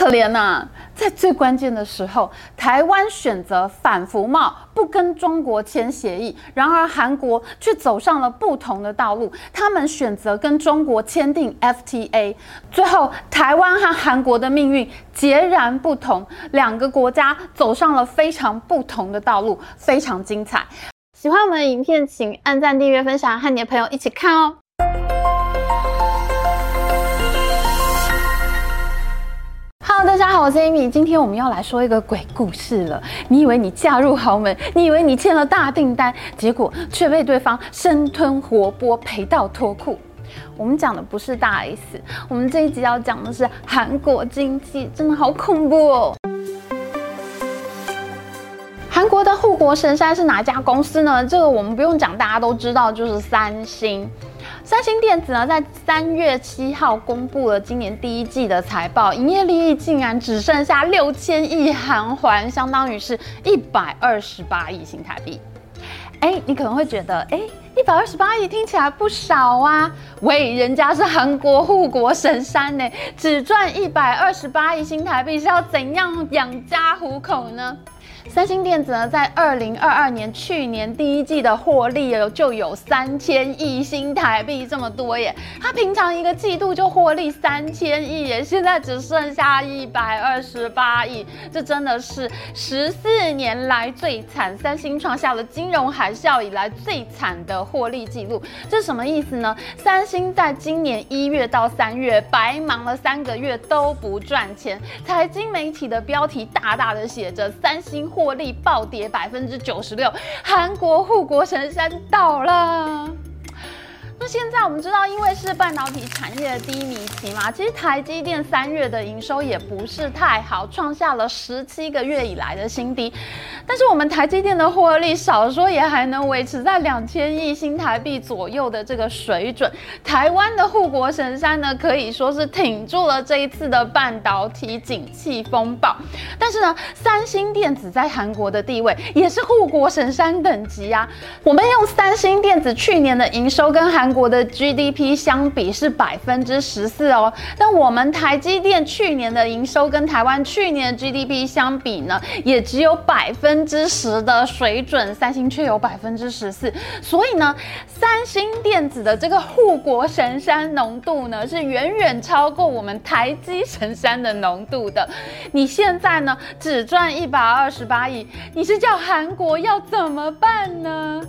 可怜呐、啊！在最关键的时候，台湾选择反服贸，不跟中国签协议。然而，韩国却走上了不同的道路，他们选择跟中国签订 FTA。最后，台湾和韩国的命运截然不同，两个国家走上了非常不同的道路，非常精彩。喜欢我们的影片，请按赞、订阅、分享，和你的朋友一起看哦。大家好，我是 Amy。今天我们要来说一个鬼故事了。你以为你嫁入豪门，你以为你签了大订单，结果却被对方生吞活剥，赔到脱裤。我们讲的不是大 S，我们这一集要讲的是韩国经济，真的好恐怖哦。韩国的护国神山是哪家公司呢？这个我们不用讲，大家都知道，就是三星。三星电子呢，在三月七号公布了今年第一季的财报，营业利益竟然只剩下六千亿韩元，相当于是一百二十八亿新台币。哎，你可能会觉得，哎，一百二十八亿听起来不少啊。喂，人家是韩国护国神山呢，只赚一百二十八亿新台币，是要怎样养家糊口呢？三星电子呢，在二零二二年去年第一季的获利有就有三千亿新台币这么多耶，它平常一个季度就获利三千亿耶，现在只剩下一百二十八亿，这真的是十四年来最惨，三星创下了金融海啸以来最惨的获利记录。这什么意思呢？三星在今年一月到三月白忙了三个月都不赚钱，财经媒体的标题大大的写着三星。获利暴跌百分之九十六，韩国护国神山倒了。那现在我们知道，因为是半导体产业的低迷期嘛，其实台积电三月的营收也不是太好，创下了十七个月以来的新低。但是我们台积电的获利少说也还能维持在两千亿新台币左右的这个水准。台湾的护国神山呢，可以说是挺住了这一次的半导体景气风暴。但是呢，三星电子在韩国的地位也是护国神山等级啊。我们用三星电子去年的营收跟韩国的 GDP 相比是百分之十四哦，但我们台积电去年的营收跟台湾去年的 GDP 相比呢，也只有百分之十的水准，三星却有百分之十四，所以呢，三星电子的这个护国神山浓度呢，是远远超过我们台积神山的浓度的。你现在呢，只赚一百二十八亿，你是叫韩国要怎么办呢？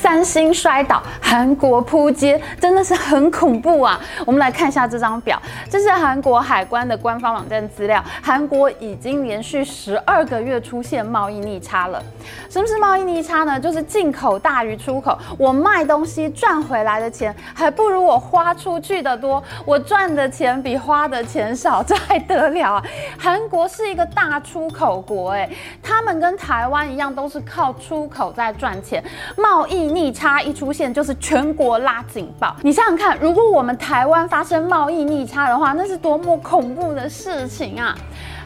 三星摔倒，韩国扑街，真的是很恐怖啊！我们来看一下这张表，这是韩国海关的官方网站资料。韩国已经连续十二个月出现贸易逆差了。什么是贸易逆差呢？就是进口大于出口，我卖东西赚回来的钱还不如我花出去的多，我赚的钱比花的钱少，这还得了啊？韩国是一个大出口国，哎，他们跟台湾一样，都是靠出口在赚钱，贸易。逆差一出现，就是全国拉警报。你想想看，如果我们台湾发生贸易逆差的话，那是多么恐怖的事情啊！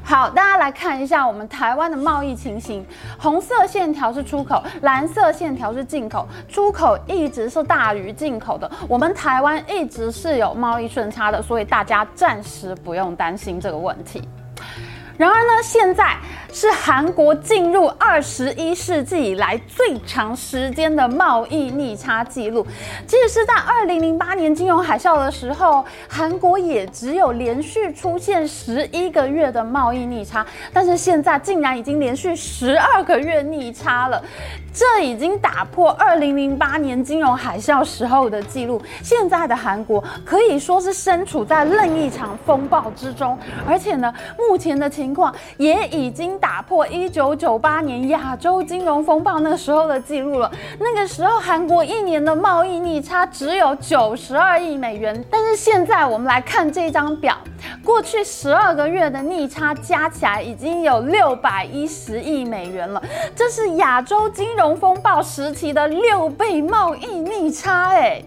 好，大家来看一下我们台湾的贸易情形。红色线条是出口，蓝色线条是进口。出口一直是大于进口的，我们台湾一直是有贸易顺差的，所以大家暂时不用担心这个问题。然而呢，现在是韩国进入二十一世纪以来最长时间的贸易逆差记录。即使是在二零零八年金融海啸的时候，韩国也只有连续出现十一个月的贸易逆差，但是现在竟然已经连续十二个月逆差了。这已经打破二零零八年金融海啸时候的记录。现在的韩国可以说是身处在另一场风暴之中，而且呢，目前的情况也已经打破一九九八年亚洲金融风暴那个时候的记录了。那个时候，韩国一年的贸易逆差只有九十二亿美元，但是现在我们来看这张表，过去十二个月的逆差加起来已经有六百一十亿美元了，这是亚洲金融风暴时期的六倍贸易逆差，哎，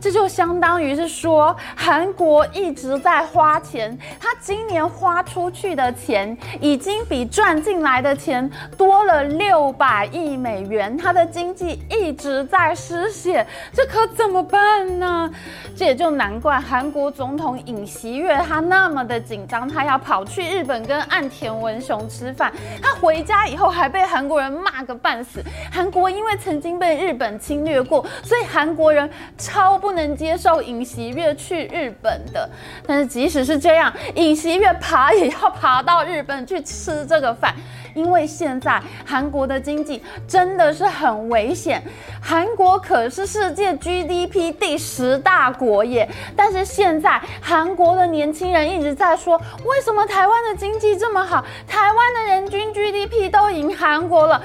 这就相当于是说，韩国一直在花钱，他今年花出去的钱已经比赚进来的钱多了六百亿美元，他的经济一直在失血，这可怎么办呢？这也就难怪韩国总统尹锡悦他那么的紧张，他要跑去日本跟岸田文雄吃饭，他回家以后还被韩国人骂个半死。韩国因为曾经被日本侵略过，所以韩国人超不不能接受尹锡悦去日本的。但是即使是这样，尹锡悦爬也要爬到日本去吃这个饭，因为现在韩国的经济真的是很危险。韩国可是世界 GDP 第十大国耶，但是现在韩国的年轻人一直在说，为什么台湾的经济这么好？台湾的人均 GDP 都赢韩国了。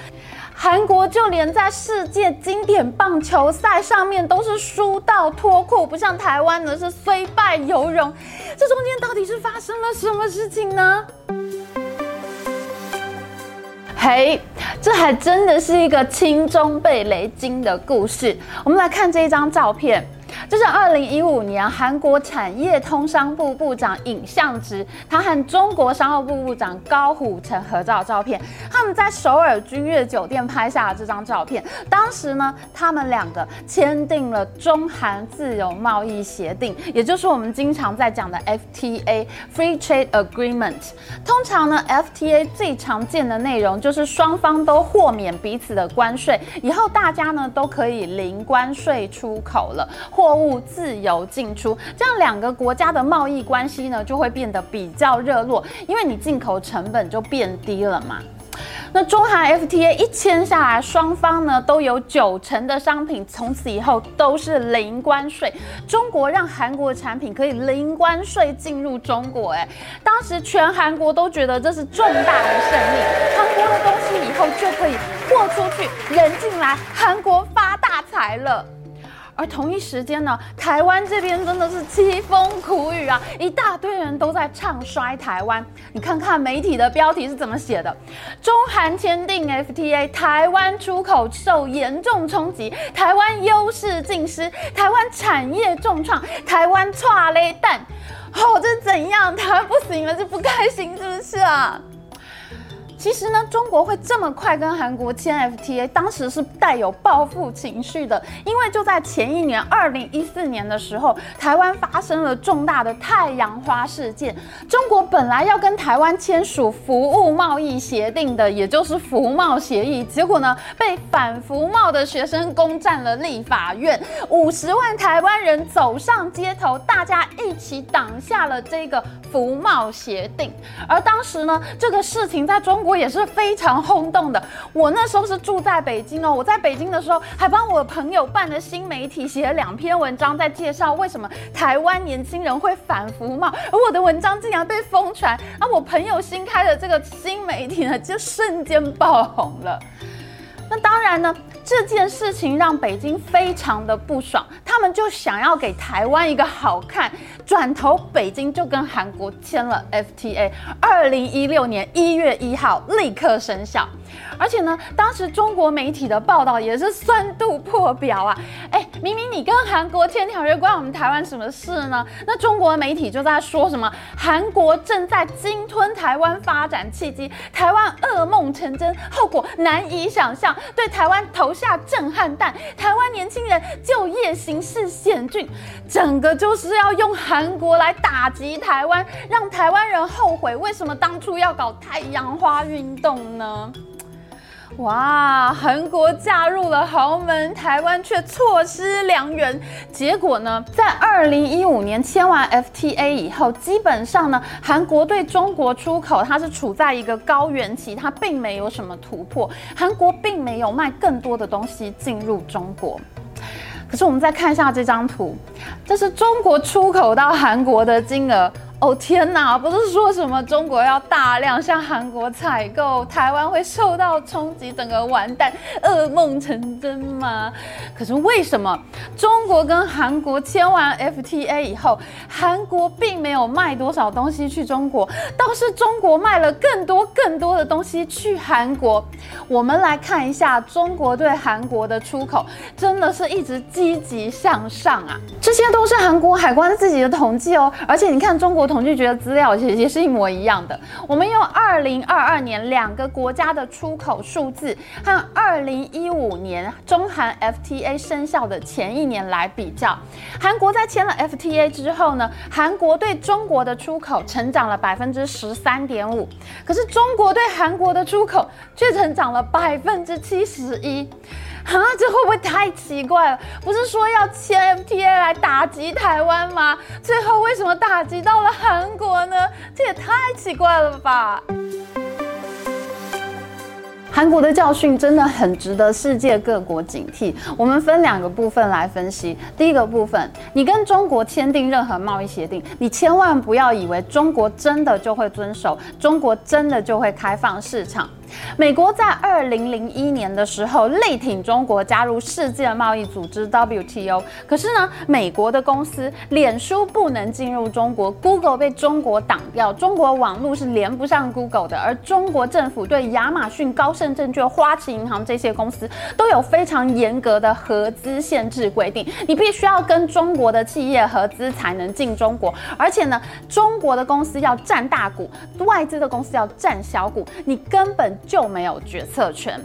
韩国就连在世界经典棒球赛上面都是输到脱裤，不像台湾的是虽败犹荣。这中间到底是发生了什么事情呢？嘿，这还真的是一个轻中被雷惊的故事。我们来看这一张照片。这是二零一五年韩国产业通商部部长尹相植，他和中国商务部部长高虎城合照照片。他们在首尔君悦酒店拍下了这张照片。当时呢，他们两个签订了中韩自由贸易协定，也就是我们经常在讲的 FTA（Free Trade Agreement）。通常呢，FTA 最常见的内容就是双方都豁免彼此的关税，以后大家呢都可以零关税出口了。货物自由进出，这样两个国家的贸易关系呢就会变得比较热络，因为你进口成本就变低了嘛。那中韩 FTA 一签下来，双方呢都有九成的商品从此以后都是零关税。中国让韩国的产品可以零关税进入中国，哎，当时全韩国都觉得这是重大的胜利，韩国的东西以后就可以货出去，人进来，韩国发大财了。而同一时间呢，台湾这边真的是凄风苦雨啊，一大堆人都在唱衰台湾。你看看媒体的标题是怎么写的：中韩签订 FTA，台湾出口受严重冲击，台湾优势尽失，台湾产业重创，台湾剉咧等。哦，这怎样？台 湾不行了，是不开心是不是啊？其实呢，中国会这么快跟韩国签 FTA，当时是带有报复情绪的。因为就在前一年，二零一四年的时候，台湾发生了重大的太阳花事件。中国本来要跟台湾签署服务贸易协定的，也就是服贸协议，结果呢，被反服贸的学生攻占了立法院，五十万台湾人走上街头，大家一起挡下了这个服贸协定。而当时呢，这个事情在中我也是非常轰动的。我那时候是住在北京哦，我在北京的时候还帮我朋友办的新媒体写了两篇文章，在介绍为什么台湾年轻人会反服贸，而我的文章竟然被疯传，而我朋友新开的这个新媒体呢，就瞬间爆红了。那当然呢，这件事情让北京非常的不爽，他们就想要给台湾一个好看，转头北京就跟韩国签了 FTA，二零一六年一月一号立刻生效。而且呢，当时中国媒体的报道也是酸度破表啊！哎，明明你跟韩国签条约，关我们台湾什么事呢？那中国媒体就在说什么韩国正在鲸吞台湾发展契机，台湾噩梦成真，后果难以想象，对台湾投下震撼弹，台湾年轻人就业形势险峻，整个就是要用韩国来打击台湾，让台湾人后悔为什么当初要搞太阳花运动呢？哇，韩国嫁入了豪门，台湾却错失良缘。结果呢，在二零一五年签完 FTA 以后，基本上呢，韩国对中国出口它是处在一个高原期，它并没有什么突破。韩国并没有卖更多的东西进入中国。可是我们再看一下这张图，这是中国出口到韩国的金额。哦天哪，不是说什么中国要大量向韩国采购，台湾会受到冲击，整个完蛋，噩梦成真吗？可是为什么中国跟韩国签完 FTA 以后，韩国并没有卖多少东西去中国，倒是中国卖了更多更多的东西去韩国？我们来看一下中国对韩国的出口，真的是一直积极向上啊！这些都是韩国海关自己的统计哦，而且你看中国。统计局的资料其实也是一模一样的。我们用二零二二年两个国家的出口数字和二零一五年中韩 FTA 生效的前一年来比较。韩国在签了 FTA 之后呢，韩国对中国的出口成长了百分之十三点五，可是中国对韩国的出口却成长了百分之七十一。啊，这会不会太奇怪了？不是说要签 FTA 来打击台湾吗？最后为什么打击到了韩国呢？这也太奇怪了吧！韩国的教训真的很值得世界各国警惕。我们分两个部分来分析。第一个部分，你跟中国签订任何贸易协定，你千万不要以为中国真的就会遵守，中国真的就会开放市场。美国在二零零一年的时候力挺中国加入世界贸易组织 WTO，可是呢，美国的公司脸书不能进入中国，Google 被中国挡掉，中国网络是连不上 Google 的，而中国政府对亚马逊、高盛证券、花旗银行这些公司都有非常严格的合资限制规定，你必须要跟中国的企业合资才能进中国，而且呢，中国的公司要占大股，外资的公司要占小股，你根本。就没有决策权，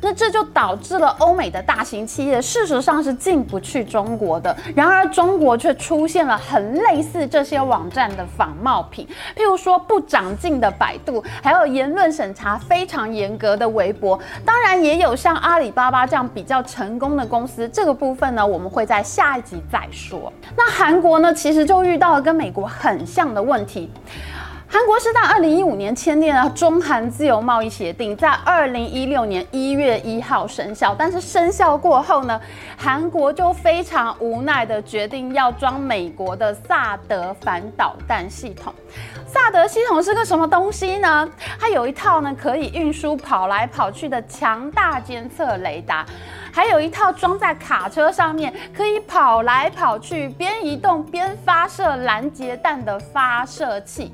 那这就导致了欧美的大型企业事实上是进不去中国的。然而，中国却出现了很类似这些网站的仿冒品，譬如说不长进的百度，还有言论审查非常严格的微博。当然，也有像阿里巴巴这样比较成功的公司。这个部分呢，我们会在下一集再说。那韩国呢，其实就遇到了跟美国很像的问题。韩国是在二零一五年签订了中韩自由贸易协定，在二零一六年一月一号生效。但是生效过后呢，韩国就非常无奈的决定要装美国的萨德反导弹系统。萨德系统是个什么东西呢？它有一套呢可以运输跑来跑去的强大监测雷达。还有一套装在卡车上面，可以跑来跑去，边移动边发射拦截弹的发射器。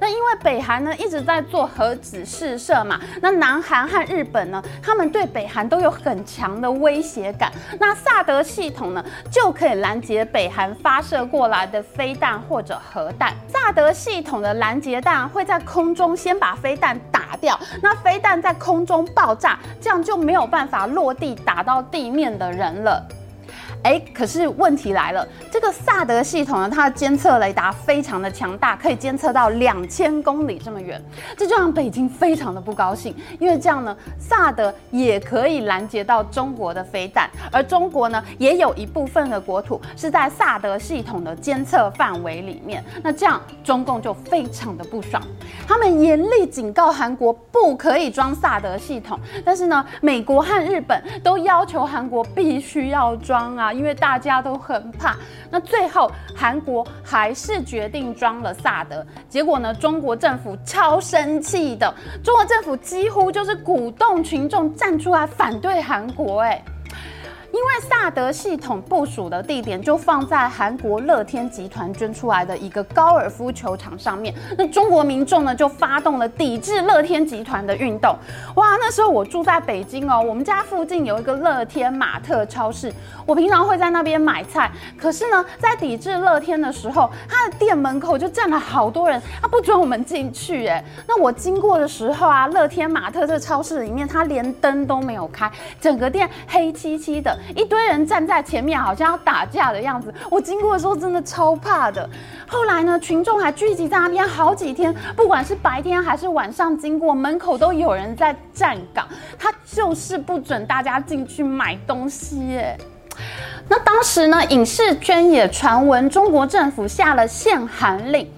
那因为北韩呢一直在做核子试射嘛，那南韩和日本呢，他们对北韩都有很强的威胁感。那萨德系统呢就可以拦截北韩发射过来的飞弹或者核弹。萨德系统的拦截弹会在空中先把飞弹打掉，那飞弹在空中爆炸，这样就没有办法落地打到地面的人了。哎，可是问题来了，这个萨德系统呢，它的监测雷达非常的强大，可以监测到两千公里这么远，这就让北京非常的不高兴，因为这样呢，萨德也可以拦截到中国的飞弹，而中国呢，也有一部分的国土是在萨德系统的监测范围里面，那这样中共就非常的不爽，他们严厉警告韩国不可以装萨德系统，但是呢，美国和日本都要求韩国必须要装啊。因为大家都很怕，那最后韩国还是决定装了萨德。结果呢，中国政府超生气的，中国政府几乎就是鼓动群众站出来反对韩国，哎。因为萨德系统部署的地点就放在韩国乐天集团捐出来的一个高尔夫球场上面，那中国民众呢就发动了抵制乐天集团的运动。哇，那时候我住在北京哦，我们家附近有一个乐天玛特超市，我平常会在那边买菜。可是呢，在抵制乐天的时候，他的店门口就站了好多人，他不准我们进去。哎，那我经过的时候啊，乐天玛特这超市里面，它连灯都没有开，整个店黑漆漆的。一堆人站在前面，好像要打架的样子。我经过的时候真的超怕的。后来呢，群众还聚集在那边好几天，不管是白天还是晚上经过，门口都有人在站岗。他就是不准大家进去买东西耶。那当时呢，影视圈也传闻中国政府下了限韩令。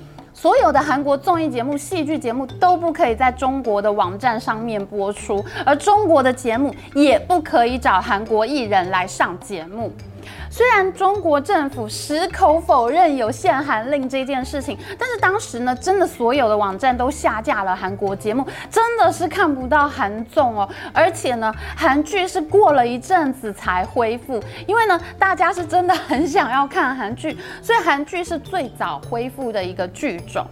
所有的韩国综艺节目、戏剧节目都不可以在中国的网站上面播出，而中国的节目也不可以找韩国艺人来上节目。虽然中国政府矢口否认有限韩令这件事情，但是当时呢，真的所有的网站都下架了韩国节目，真的是看不到韩综哦。而且呢，韩剧是过了一阵子才恢复，因为呢，大家是真的很想要看韩剧，所以韩剧是最早恢复的一个剧种。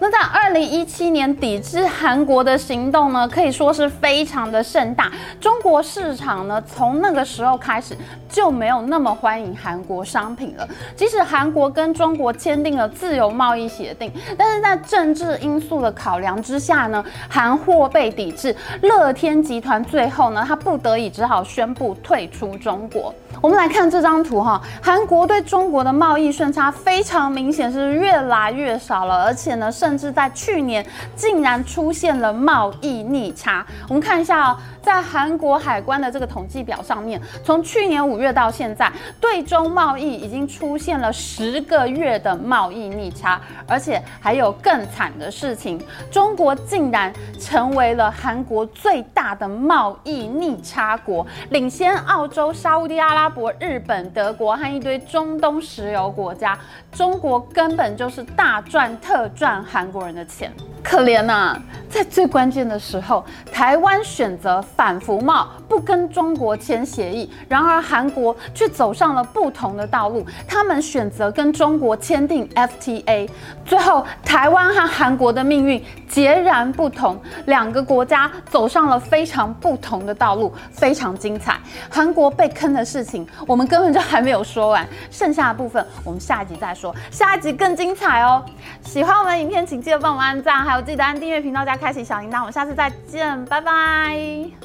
那在二零一七年抵制韩国的行动呢，可以说是非常的盛大。中国市场呢，从那个时候开始就没有那么欢迎韩国商品了。即使韩国跟中国签订了自由贸易协定，但是在政治因素的考量之下呢，韩货被抵制。乐天集团最后呢，他不得已只好宣布退出中国。我们来看这张图哈，韩国对中国的贸易顺差非常明显，是越来越少了，而且呢，甚至在去年竟然出现了贸易逆差。我们看一下哦，在韩国海关的这个统计表上面，从去年五月到现在，对中贸易已经出现了十个月的贸易逆差，而且还有更惨的事情，中国竟然成为了韩国最大的贸易逆差国，领先澳洲、沙乌地阿拉伯、日本、德国和一堆中东石油国家。中国根本就是大赚特赚韩国人的钱，可怜呐、啊！在最关键的时候，台湾选择反服贸，不跟中国签协议。然而，韩国却走上了不同的道路，他们选择跟中国签订 FTA。最后，台湾和韩国的命运截然不同，两个国家走上了非常不同的道路，非常精彩。韩国被坑的事情，我们根本就还没有说完，剩下的部分我们下一集再说。下一集更精彩哦！喜欢我们影片，请记得帮我们按赞，还有记得按订阅频道加开启小铃铛。我们下次再见，拜拜。